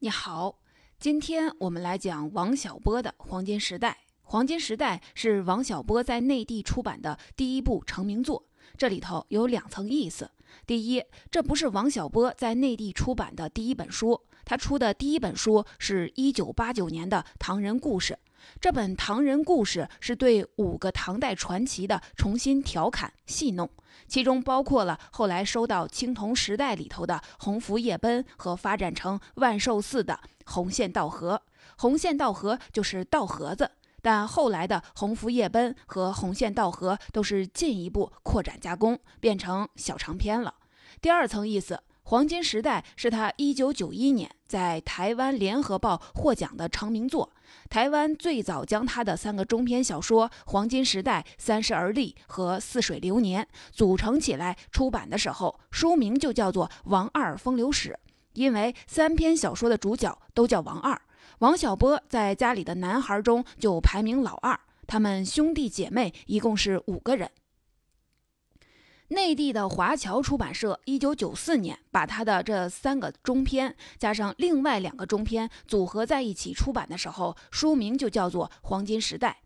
你好，今天我们来讲王小波的《黄金时代》。《黄金时代》是王小波在内地出版的第一部成名作。这里头有两层意思：第一，这不是王小波在内地出版的第一本书，他出的第一本书是一九八九年的《唐人故事》。这本《唐人故事》是对五个唐代传奇的重新调侃戏弄。其中包括了后来收到青铜时代里头的鸿福夜奔和发展成万寿寺的红线道盒。红线道盒就是道盒子，但后来的鸿福夜奔和红线道盒都是进一步扩展加工，变成小长篇了。第二层意思。黄金时代是他一九九一年在台湾联合报获奖的成名作。台湾最早将他的三个中篇小说《黄金时代》《三十而立》和《似水流年》组成起来出版的时候，书名就叫做《王二风流史》，因为三篇小说的主角都叫王二。王小波在家里的男孩中就排名老二，他们兄弟姐妹一共是五个人。内地的华侨出版社，一九九四年把他的这三个中篇加上另外两个中篇组合在一起出版的时候，书名就叫做《黄金时代》。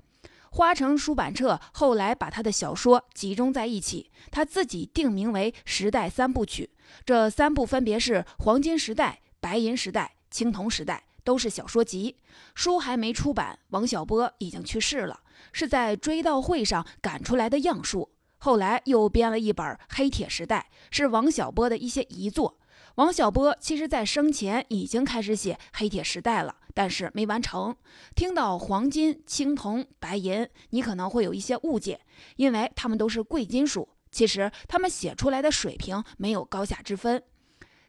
花城出版社后来把他的小说集中在一起，他自己定名为《时代三部曲》。这三部分别是《黄金时代》《白银时代》《青铜时代》，都是小说集。书还没出版，王小波已经去世了，是在追悼会上赶出来的样书。后来又编了一本《黑铁时代》，是王小波的一些遗作。王小波其实在生前已经开始写《黑铁时代》了，但是没完成。听到黄金、青铜、白银，你可能会有一些误解，因为他们都是贵金属。其实他们写出来的水平没有高下之分。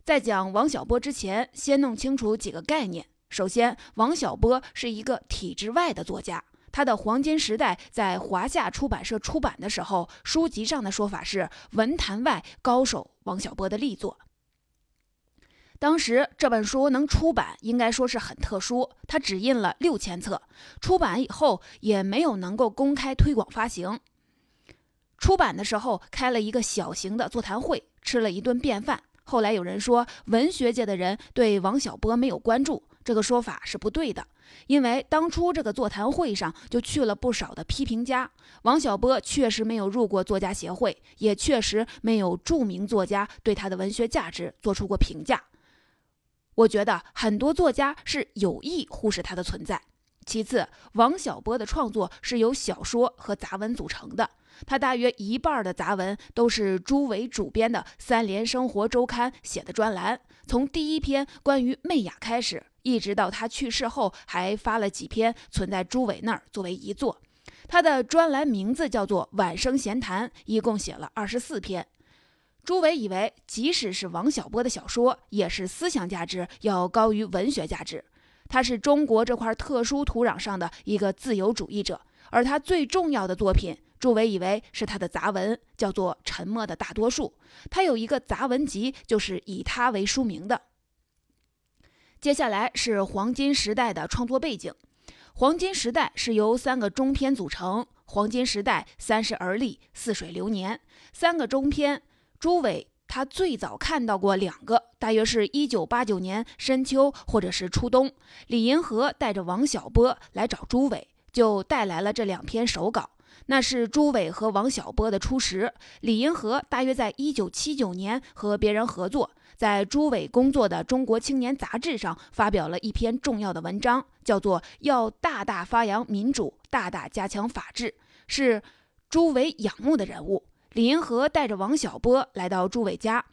在讲王小波之前，先弄清楚几个概念。首先，王小波是一个体制外的作家。他的《黄金时代》在华夏出版社出版的时候，书籍上的说法是文坛外高手王小波的力作。当时这本书能出版，应该说是很特殊。他只印了六千册，出版以后也没有能够公开推广发行。出版的时候开了一个小型的座谈会，吃了一顿便饭。后来有人说，文学界的人对王小波没有关注。这个说法是不对的，因为当初这个座谈会上就去了不少的批评家。王小波确实没有入过作家协会，也确实没有著名作家对他的文学价值做出过评价。我觉得很多作家是有意忽视他的存在。其次，王小波的创作是由小说和杂文组成的，他大约一半的杂文都是朱伟主编的《三联生活周刊》写的专栏，从第一篇关于媚雅开始。一直到他去世后，还发了几篇存在朱伟那儿作为遗作。他的专栏名字叫做《晚生闲谈》，一共写了二十四篇。朱伟以为，即使是王小波的小说，也是思想价值要高于文学价值。他是中国这块特殊土壤上的一个自由主义者，而他最重要的作品，朱伟以为是他的杂文，叫做《沉默的大多数》。他有一个杂文集，就是以他为书名的。接下来是黄金时代的创作背景。黄金时代是由三个中篇组成：黄金时代、三十而立、似水流年。三个中篇，朱伟他最早看到过两个，大约是一九八九年深秋或者是初冬。李银河带着王小波来找朱伟，就带来了这两篇手稿。那是朱伟和王小波的初识。李银河大约在一九七九年和别人合作。在朱伟工作的《中国青年》杂志上发表了一篇重要的文章，叫做《要大大发扬民主，大大加强法治》，是朱伟仰慕的人物。李银河带着王小波来到朱伟家，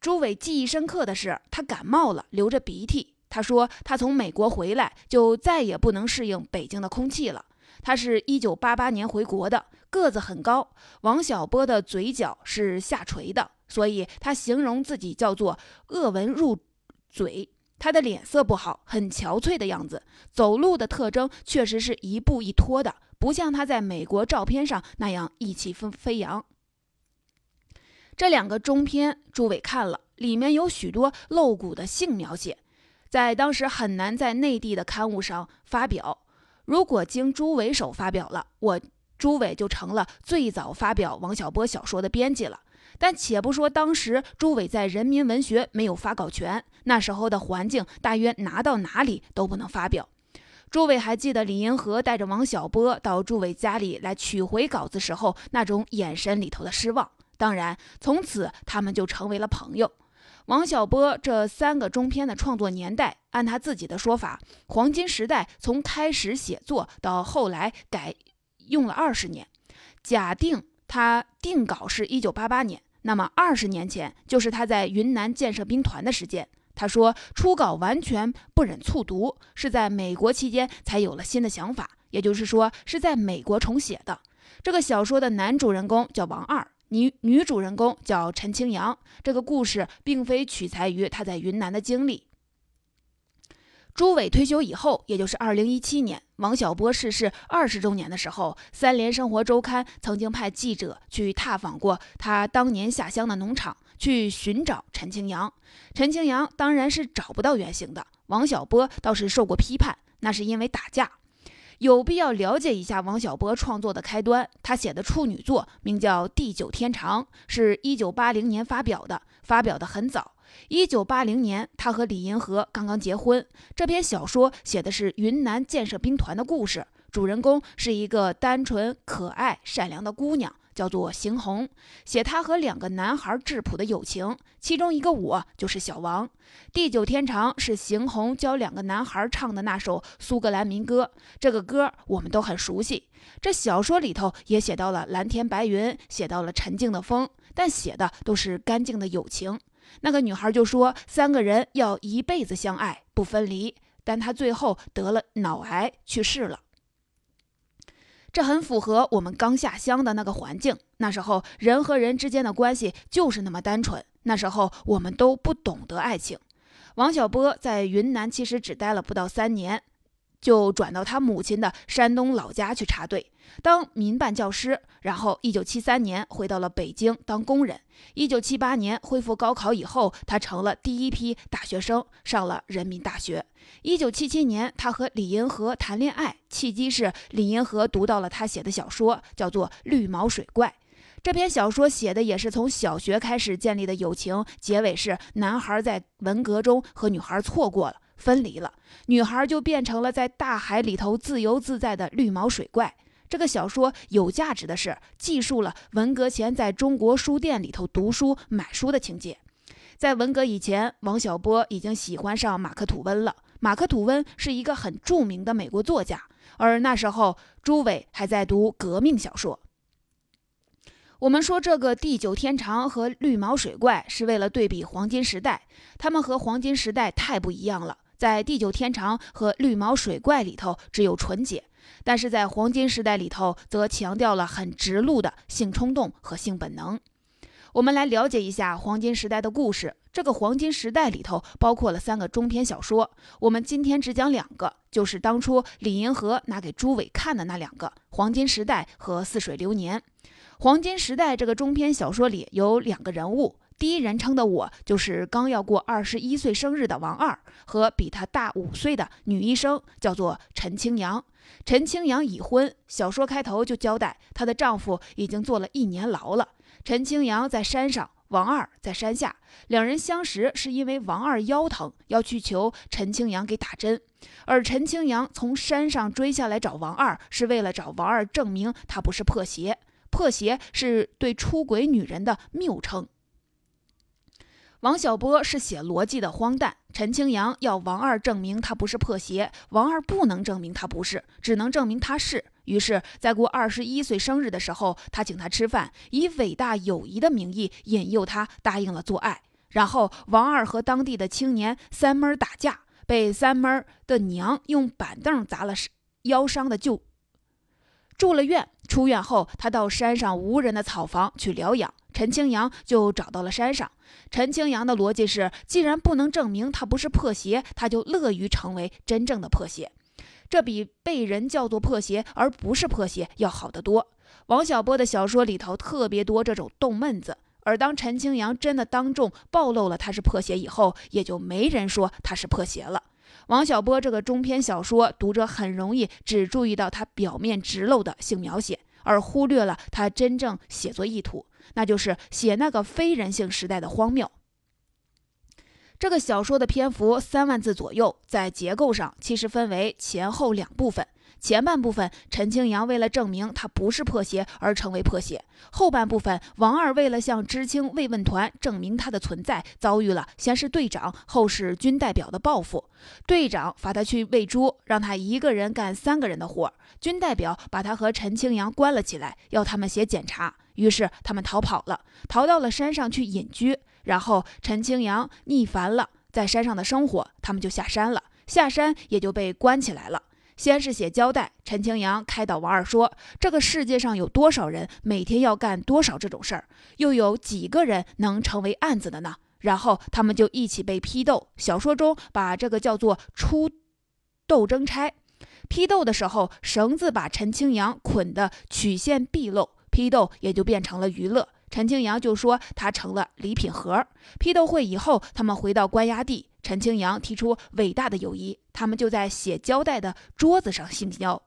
朱伟记忆深刻的是，他感冒了，流着鼻涕。他说，他从美国回来就再也不能适应北京的空气了。他是一九八八年回国的，个子很高。王小波的嘴角是下垂的。所以他形容自己叫做“恶纹入嘴”，他的脸色不好，很憔悴的样子，走路的特征确实是一步一拖的，不像他在美国照片上那样意气风飞扬。这两个中篇，朱伟看了，里面有许多露骨的性描写，在当时很难在内地的刊物上发表。如果经朱伟手发表了，我朱伟就成了最早发表王小波小说的编辑了。但且不说当时朱伟在人民文学没有发稿权，那时候的环境大约拿到哪里都不能发表。朱伟还记得李银河带着王小波到朱伟家里来取回稿子时候那种眼神里头的失望。当然，从此他们就成为了朋友。王小波这三个中篇的创作年代，按他自己的说法，黄金时代从开始写作到后来改用了二十年。假定他定稿是一九八八年，那么二十年前就是他在云南建设兵团的时间。他说初稿完全不忍卒读，是在美国期间才有了新的想法，也就是说是在美国重写的。这个小说的男主人公叫王二。女女主人公叫陈清扬。这个故事并非取材于他在云南的经历。朱伟退休以后，也就是二零一七年，王小波逝世二十周年的时候，《三联生活周刊》曾经派记者去踏访过他当年下乡的农场，去寻找陈清扬。陈清扬当然是找不到原型的，王小波倒是受过批判，那是因为打架。有必要了解一下王小波创作的开端。他写的处女作名叫《地久天长》，是一九八零年发表的，发表的很早。一九八零年，他和李银河刚刚结婚。这篇小说写的是云南建设兵团的故事，主人公是一个单纯、可爱、善良的姑娘。叫做邢红，写他和两个男孩质朴的友情，其中一个我就是小王。地久天长是邢红教两个男孩唱的那首苏格兰民歌，这个歌我们都很熟悉。这小说里头也写到了蓝天白云，写到了沉静的风，但写的都是干净的友情。那个女孩就说三个人要一辈子相爱不分离，但她最后得了脑癌去世了。这很符合我们刚下乡的那个环境。那时候人和人之间的关系就是那么单纯。那时候我们都不懂得爱情。王小波在云南其实只待了不到三年。就转到他母亲的山东老家去插队当民办教师，然后一九七三年回到了北京当工人。一九七八年恢复高考以后，他成了第一批大学生，上了人民大学。一九七七年，他和李银河谈恋爱，契机是李银河读到了他写的小说，叫做《绿毛水怪》。这篇小说写的也是从小学开始建立的友情，结尾是男孩在文革中和女孩错过了。分离了，女孩就变成了在大海里头自由自在的绿毛水怪。这个小说有价值的是，记述了文革前在中国书店里头读书买书的情节。在文革以前，王小波已经喜欢上马克吐温了。马克吐温是一个很著名的美国作家，而那时候朱伟还在读革命小说。我们说这个地久天长和绿毛水怪是为了对比黄金时代，他们和黄金时代太不一样了。在地久天长和绿毛水怪里头只有纯洁，但是在黄金时代里头则强调了很直露的性冲动和性本能。我们来了解一下黄金时代的故事。这个黄金时代里头包括了三个中篇小说，我们今天只讲两个，就是当初李银河拿给朱伟看的那两个《黄金时代》和《似水流年》。《黄金时代》这个中篇小说里有两个人物。第一人称的我就是刚要过二十一岁生日的王二和比他大五岁的女医生，叫做陈清扬。陈清扬已婚，小说开头就交代她的丈夫已经坐了一年牢了。陈清扬在山上，王二在山下，两人相识是因为王二腰疼要去求陈清扬给打针，而陈清扬从山上追下来找王二是为了找王二证明他不是破鞋，破鞋是对出轨女人的谬称。王小波是写逻辑的荒诞，陈清扬要王二证明他不是破鞋，王二不能证明他不是，只能证明他是。于是，在过二十一岁生日的时候，他请他吃饭，以伟大友谊的名义引诱他答应了做爱。然后，王二和当地的青年三闷打架，被三闷的娘用板凳砸了腰伤的就住了院。出院后，他到山上无人的草房去疗养。陈清扬就找到了山上。陈清扬的逻辑是：既然不能证明他不是破鞋，他就乐于成为真正的破鞋。这比被人叫做破鞋而不是破鞋要好得多。王小波的小说里头特别多这种动闷子，而当陈清扬真的当众暴露了他是破鞋以后，也就没人说他是破鞋了。王小波这个中篇小说，读者很容易只注意到他表面直露的性描写。而忽略了他真正写作意图，那就是写那个非人性时代的荒谬。这个小说的篇幅三万字左右，在结构上其实分为前后两部分。前半部分，陈清扬为了证明他不是破鞋而成为破鞋；后半部分，王二为了向知青慰问团证明他的存在，遭遇了先是队长，后是军代表的报复。队长罚他去喂猪，让他一个人干三个人的活；军代表把他和陈清扬关了起来，要他们写检查。于是他们逃跑了，逃到了山上去隐居。然后陈清扬腻烦了在山上的生活，他们就下山了，下山也就被关起来了。先是写交代，陈清扬开导王二说：“这个世界上有多少人每天要干多少这种事儿，又有几个人能成为案子的呢？”然后他们就一起被批斗。小说中把这个叫做“出斗争差”。批斗的时候，绳子把陈清扬捆得曲线毕露，批斗也就变成了娱乐。陈清扬就说他成了礼品盒。批斗会以后，他们回到关押地。陈清扬提出伟大的友谊，他们就在写交代的桌子上性交。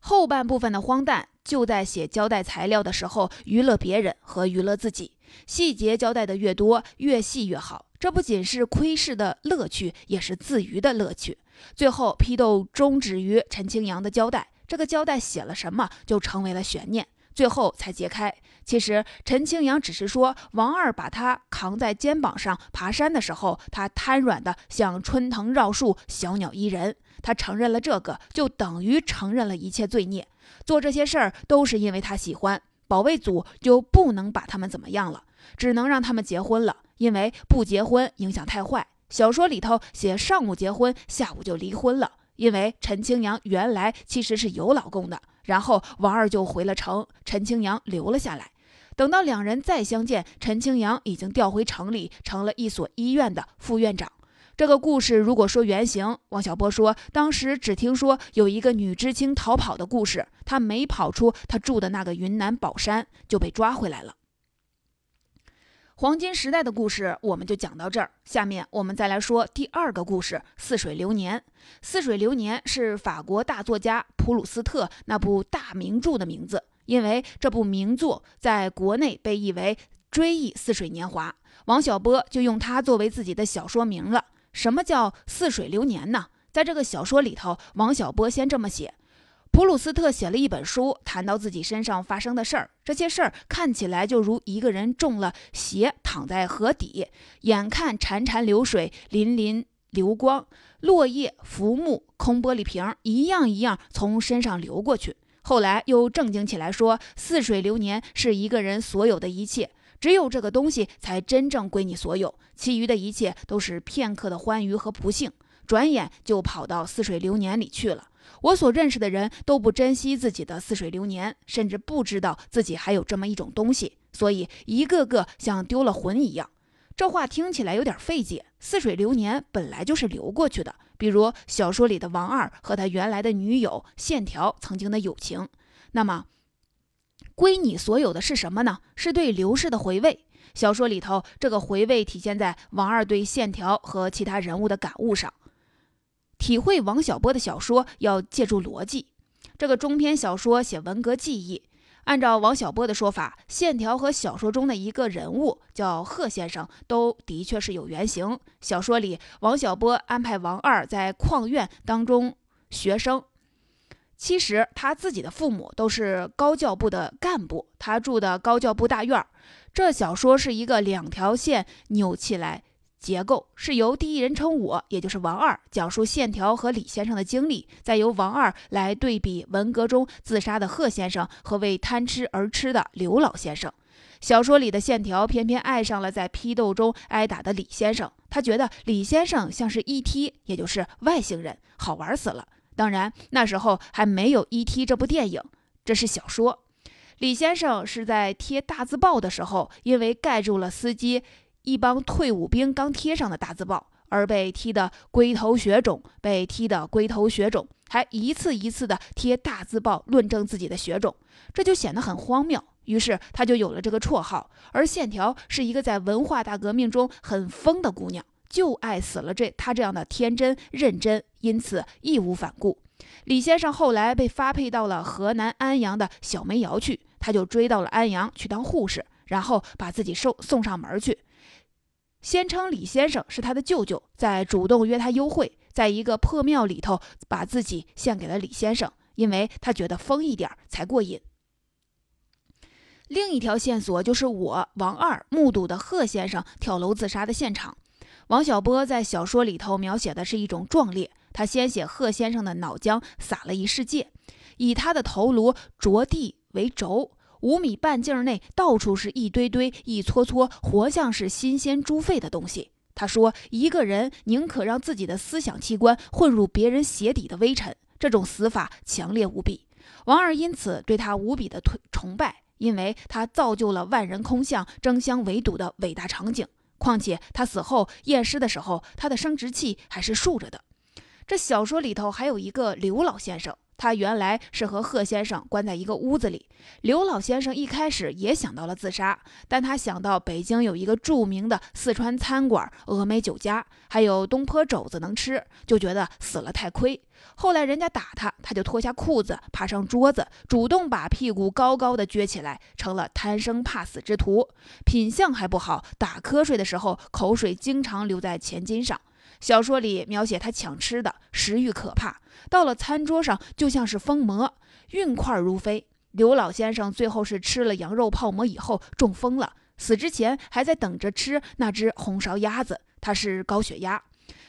后半部分的荒诞就在写交代材料的时候娱乐别人和娱乐自己，细节交代的越多越细越好。这不仅是窥视的乐趣，也是自娱的乐趣。最后批斗终止于陈清扬的交代，这个交代写了什么就成为了悬念。最后才揭开，其实陈清扬只是说，王二把他扛在肩膀上爬山的时候，他瘫软的像春藤绕树，小鸟依人。他承认了这个，就等于承认了一切罪孽。做这些事儿都是因为他喜欢。保卫组就不能把他们怎么样了，只能让他们结婚了，因为不结婚影响太坏。小说里头写上午结婚，下午就离婚了，因为陈清扬原来其实是有老公的。然后王二就回了城，陈清扬留了下来。等到两人再相见，陈清扬已经调回城里，成了一所医院的副院长。这个故事如果说原型，王小波说，当时只听说有一个女知青逃跑的故事，她没跑出她住的那个云南保山，就被抓回来了。黄金时代的故事我们就讲到这儿，下面我们再来说第二个故事《似水流年》。《似水流年》是法国大作家普鲁斯特那部大名著的名字，因为这部名作在国内被译为《追忆似水年华》，王小波就用它作为自己的小说名了。什么叫似水流年呢？在这个小说里头，王小波先这么写。普鲁斯特写了一本书，谈到自己身上发生的事儿。这些事儿看起来就如一个人中了邪，躺在河底，眼看潺潺流水、粼粼流光、落叶、浮木、空玻璃瓶，一样一样从身上流过去。后来又正经起来说：“似水流年是一个人所有的一切，只有这个东西才真正归你所有，其余的一切都是片刻的欢愉和不幸，转眼就跑到似水流年里去了。”我所认识的人都不珍惜自己的似水流年，甚至不知道自己还有这么一种东西，所以一个个像丢了魂一样。这话听起来有点费解。似水流年本来就是流过去的，比如小说里的王二和他原来的女友线条曾经的友情。那么，归你所有的是什么呢？是对流逝的回味。小说里头，这个回味体现在王二对线条和其他人物的感悟上。体会王小波的小说要借助逻辑。这个中篇小说写文革记忆，按照王小波的说法，线条和小说中的一个人物叫贺先生都的确是有原型。小说里，王小波安排王二在矿院当中学生，其实他自己的父母都是高教部的干部，他住的高教部大院儿。这小说是一个两条线扭起来。结构是由第一人称我，也就是王二，讲述线条和李先生的经历，再由王二来对比文革中自杀的贺先生和为贪吃而吃的刘老先生。小说里的线条偏偏爱上了在批斗中挨打的李先生，他觉得李先生像是 E.T.，也就是外星人，好玩死了。当然那时候还没有 E.T. 这部电影，这是小说。李先生是在贴大字报的时候，因为盖住了司机。一帮退伍兵刚贴上的大字报，而被踢得龟头血肿，被踢得龟头血肿，还一次一次的贴大字报论证自己的血肿，这就显得很荒谬。于是他就有了这个绰号。而线条是一个在文化大革命中很疯的姑娘，就爱死了这他这样的天真认真，因此义无反顾。李先生后来被发配到了河南安阳的小煤窑去，他就追到了安阳去当护士，然后把自己送送上门去。先称李先生是他的舅舅，再主动约他幽会，在一个破庙里头把自己献给了李先生，因为他觉得疯一点才过瘾。另一条线索就是我王二目睹的贺先生跳楼自杀的现场。王小波在小说里头描写的是一种壮烈，他先写贺先生的脑浆洒了一世界，以他的头颅着地为轴，五米半径内到处是一堆堆、一撮撮，活像是新鲜猪肺的东西。他说：“一个人宁可让自己的思想器官混入别人鞋底的微尘，这种死法强烈无比。”王二因此对他无比的崇拜。因为他造就了万人空巷、争相围堵的伟大场景。况且他死后验尸的时候，他的生殖器还是竖着的。这小说里头还有一个刘老先生。他原来是和贺先生关在一个屋子里。刘老先生一开始也想到了自杀，但他想到北京有一个著名的四川餐馆峨眉酒家，还有东坡肘子能吃，就觉得死了太亏。后来人家打他，他就脱下裤子，爬上桌子，主动把屁股高高的撅起来，成了贪生怕死之徒。品相还不好，打瞌睡的时候口水经常流在前襟上。小说里描写他抢吃的，食欲可怕，到了餐桌上就像是疯魔，运块如飞。刘老先生最后是吃了羊肉泡馍以后中风了，死之前还在等着吃那只红烧鸭子，他是高血压。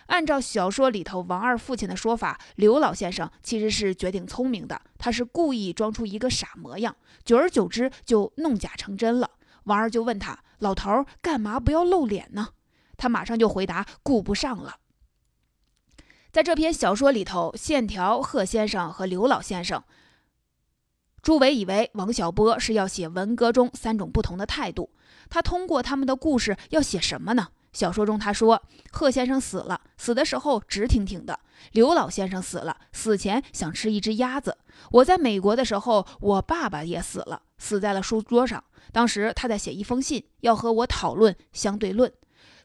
按照小说里头王二父亲的说法，刘老先生其实是绝顶聪明的，他是故意装出一个傻模样，久而久之就弄假成真了。王二就问他：“老头儿干嘛不要露脸呢？”他马上就回答：“顾不上了。”在这篇小说里头，线条贺先生和刘老先生，朱伟以为王小波是要写文革中三种不同的态度。他通过他们的故事要写什么呢？小说中他说，贺先生死了，死的时候直挺挺的；刘老先生死了，死前想吃一只鸭子。我在美国的时候，我爸爸也死了，死在了书桌上。当时他在写一封信，要和我讨论相对论。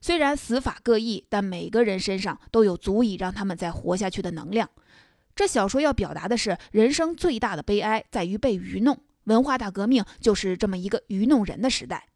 虽然死法各异，但每个人身上都有足以让他们再活下去的能量。这小说要表达的是，人生最大的悲哀在于被愚弄。文化大革命就是这么一个愚弄人的时代。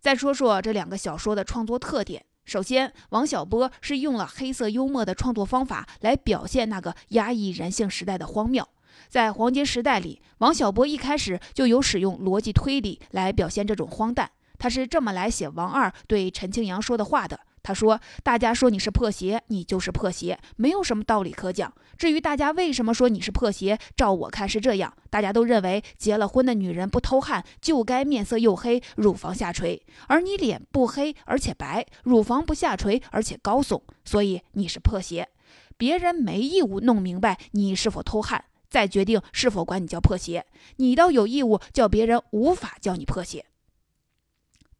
再说说这两个小说的创作特点。首先，王小波是用了黑色幽默的创作方法来表现那个压抑人性时代的荒谬。在黄金时代里，王小波一开始就有使用逻辑推理来表现这种荒诞。他是这么来写王二对陈庆阳说的话的。他说：“大家说你是破鞋，你就是破鞋，没有什么道理可讲。至于大家为什么说你是破鞋，照我看是这样：大家都认为结了婚的女人不偷汗就该面色又黑，乳房下垂，而你脸不黑而且白，乳房不下垂而且高耸，所以你是破鞋。别人没义务弄明白你是否偷汗，再决定是否管你叫破鞋。你倒有义务叫别人无法叫你破鞋。”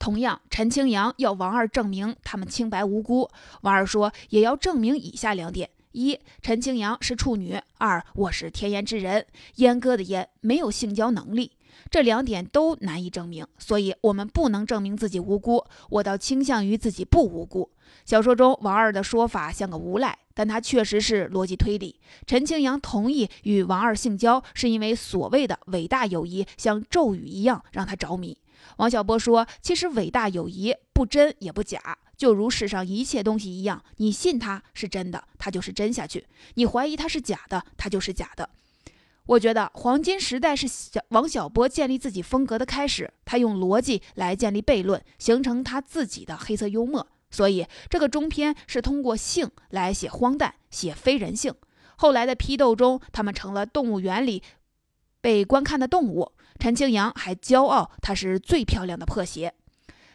同样，陈清扬要王二证明他们清白无辜。王二说，也要证明以下两点：一，陈清扬是处女；二，我是天烟之人，阉割的阉，没有性交能力。这两点都难以证明，所以我们不能证明自己无辜。我倒倾向于自己不无辜。小说中王二的说法像个无赖，但他确实是逻辑推理。陈清扬同意与王二性交，是因为所谓的伟大友谊像咒语一样让他着迷。王小波说：“其实伟大友谊不真也不假，就如世上一切东西一样，你信它是真的，它就是真下去；你怀疑它是假的，它就是假的。”我觉得黄金时代是小王小波建立自己风格的开始，他用逻辑来建立悖论，形成他自己的黑色幽默。所以这个中篇是通过性来写荒诞，写非人性。后来的批斗中，他们成了动物园里被观看的动物。陈清扬还骄傲，他是最漂亮的破鞋。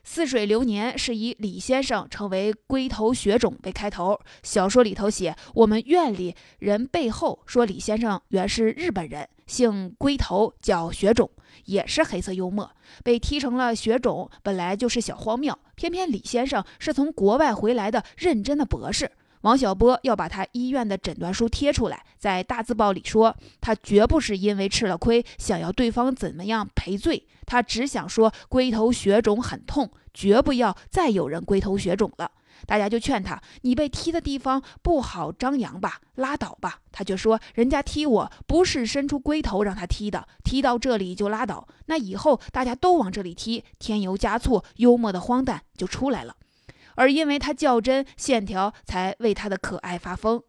似水流年是以李先生成为龟头血种为开头。小说里头写，我们院里人背后说李先生原是日本人，姓龟头，叫血种，也是黑色幽默。被踢成了血种，本来就是小荒谬，偏偏李先生是从国外回来的认真的博士。王小波要把他医院的诊断书贴出来，在大字报里说，他绝不是因为吃了亏，想要对方怎么样赔罪，他只想说龟头血肿很痛，绝不要再有人龟头血肿了。大家就劝他，你被踢的地方不好张扬吧，拉倒吧。他却说，人家踢我不是伸出龟头让他踢的，踢到这里就拉倒。那以后大家都往这里踢，添油加醋，幽默的荒诞就出来了。而因为他较真，线条才为他的可爱发疯。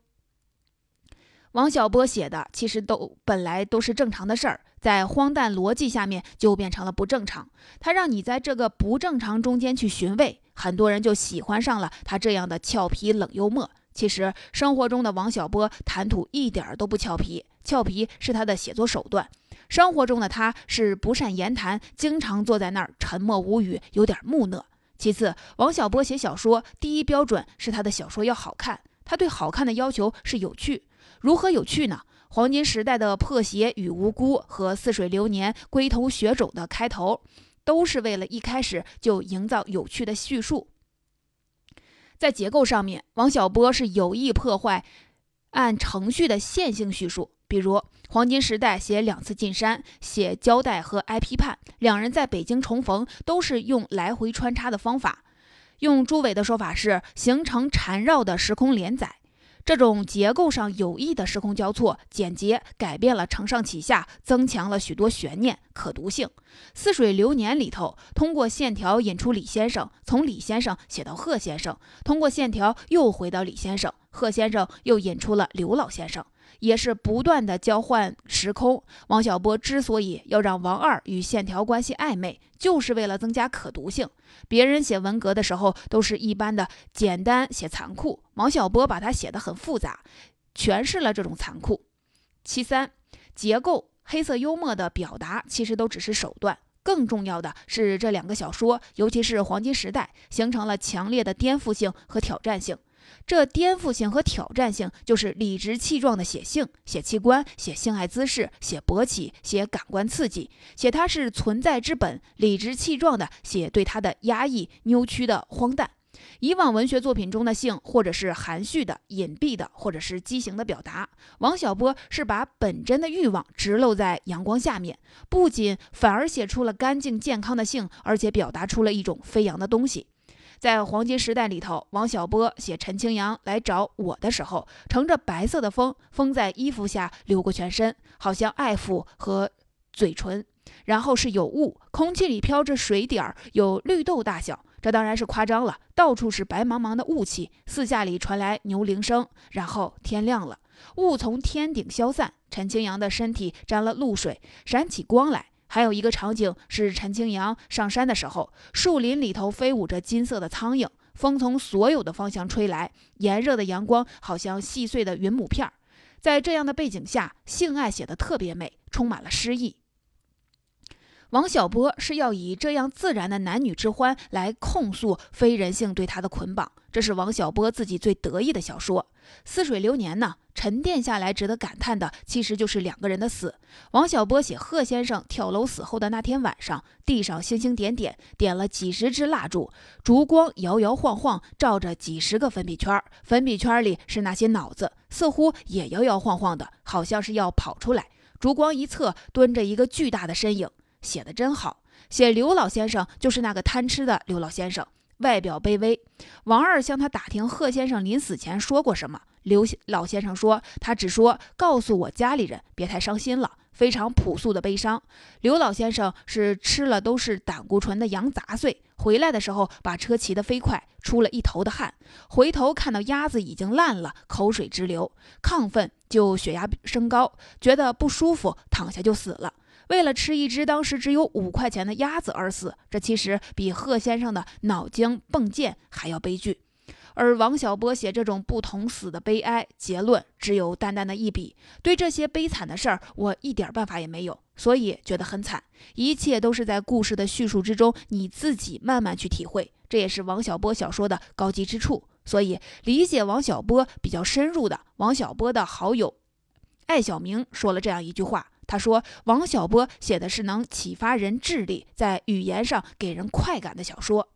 王小波写的其实都本来都是正常的事儿，在荒诞逻辑下面就变成了不正常。他让你在这个不正常中间去寻味，很多人就喜欢上了他这样的俏皮冷幽默。其实生活中的王小波谈吐一点都不俏皮，俏皮是他的写作手段。生活中的他是不善言谈，经常坐在那儿沉默无语，有点木讷。其次，王小波写小说第一标准是他的小说要好看，他对好看的要求是有趣。如何有趣呢？黄金时代的破鞋与无辜和似水流年龟头血肿的开头，都是为了一开始就营造有趣的叙述。在结构上面，王小波是有意破坏按程序的线性叙述。比如，黄金时代写两次进山，写交代和挨批判，两人在北京重逢，都是用来回穿插的方法。用朱伟的说法是，形成缠绕的时空连载。这种结构上有意的时空交错，简洁改变了承上启下，增强了许多悬念可读性。《似水流年》里头，通过线条引出李先生，从李先生写到贺先生，通过线条又回到李先生，贺先生又引出了刘老先生。也是不断的交换时空。王小波之所以要让王二与线条关系暧昧，就是为了增加可读性。别人写文革的时候都是一般的简单写残酷，王小波把它写得很复杂，诠释了这种残酷。其三，结构黑色幽默的表达其实都只是手段，更重要的是这两个小说，尤其是黄金时代，形成了强烈的颠覆性和挑战性。这颠覆性和挑战性，就是理直气壮的写性、写器官、写性爱姿势、写勃起、写感官刺激、写它是存在之本，理直气壮的写对它的压抑、扭曲的荒诞。以往文学作品中的性，或者是含蓄的、隐蔽的，或者是畸形的表达，王小波是把本真的欲望直露在阳光下面，不仅反而写出了干净健康的性，而且表达出了一种飞扬的东西。在黄金时代里头，王小波写陈清扬来找我的时候，乘着白色的风，风在衣服下流过全身，好像爱抚和嘴唇。然后是有雾，空气里飘着水点儿，有绿豆大小。这当然是夸张了，到处是白茫茫的雾气，四下里传来牛铃声。然后天亮了，雾从天顶消散，陈清扬的身体沾了露水，闪起光来。还有一个场景是陈清扬上山的时候，树林里头飞舞着金色的苍蝇，风从所有的方向吹来，炎热的阳光好像细碎的云母片儿。在这样的背景下，性爱写得特别美，充满了诗意。王小波是要以这样自然的男女之欢来控诉非人性对他的捆绑，这是王小波自己最得意的小说。《似水流年》呢，沉淀下来值得感叹的其实就是两个人的死。王小波写贺先生跳楼死后的那天晚上，地上星星点点，点了几十支蜡烛，烛光摇摇晃晃照着几十个粉笔圈，粉笔圈里是那些脑子，似乎也摇摇晃晃的，好像是要跑出来。烛光一侧蹲着一个巨大的身影。写的真好，写刘老先生就是那个贪吃的刘老先生，外表卑微。王二向他打听贺先生临死前说过什么，刘老先生说他只说告诉我家里人别太伤心了，非常朴素的悲伤。刘老先生是吃了都是胆固醇的羊杂碎，回来的时候把车骑得飞快，出了一头的汗，回头看到鸭子已经烂了，口水直流，亢奋就血压升高，觉得不舒服，躺下就死了。为了吃一只当时只有五块钱的鸭子而死，这其实比贺先生的脑浆迸溅还要悲剧。而王小波写这种不同死的悲哀，结论只有淡淡的一笔：对这些悲惨的事儿，我一点办法也没有，所以觉得很惨。一切都是在故事的叙述之中，你自己慢慢去体会。这也是王小波小说的高级之处。所以理解王小波比较深入的，王小波的好友艾小明说了这样一句话。他说：“王小波写的是能启发人智力，在语言上给人快感的小说。”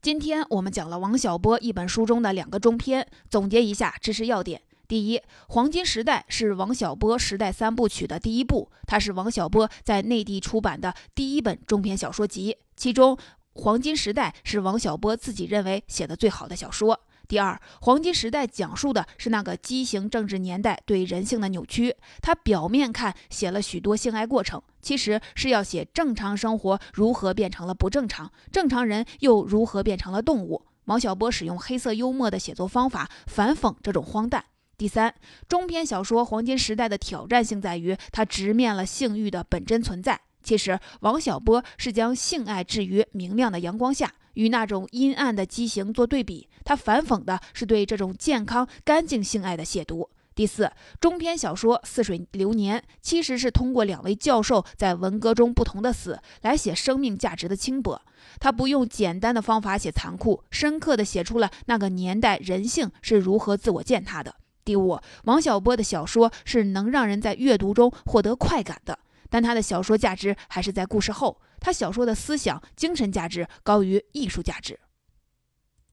今天我们讲了王小波一本书中的两个中篇，总结一下知识要点：第一，《黄金时代》是王小波时代三部曲的第一部，它是王小波在内地出版的第一本中篇小说集，其中《黄金时代》是王小波自己认为写的最好的小说。第二，黄金时代讲述的是那个畸形政治年代对人性的扭曲。他表面看写了许多性爱过程，其实是要写正常生活如何变成了不正常，正常人又如何变成了动物。王小波使用黑色幽默的写作方法反讽这种荒诞。第三，中篇小说《黄金时代》的挑战性在于，它直面了性欲的本真存在。其实，王小波是将性爱置于明亮的阳光下。与那种阴暗的畸形做对比，他反讽的是对这种健康干净性爱的亵渎。第四，中篇小说《似水流年》其实是通过两位教授在文革中不同的死来写生命价值的轻薄。他不用简单的方法写残酷，深刻地写出了那个年代人性是如何自我践踏的。第五，王小波的小说是能让人在阅读中获得快感的，但他的小说价值还是在故事后。他小说的思想、精神价值高于艺术价值。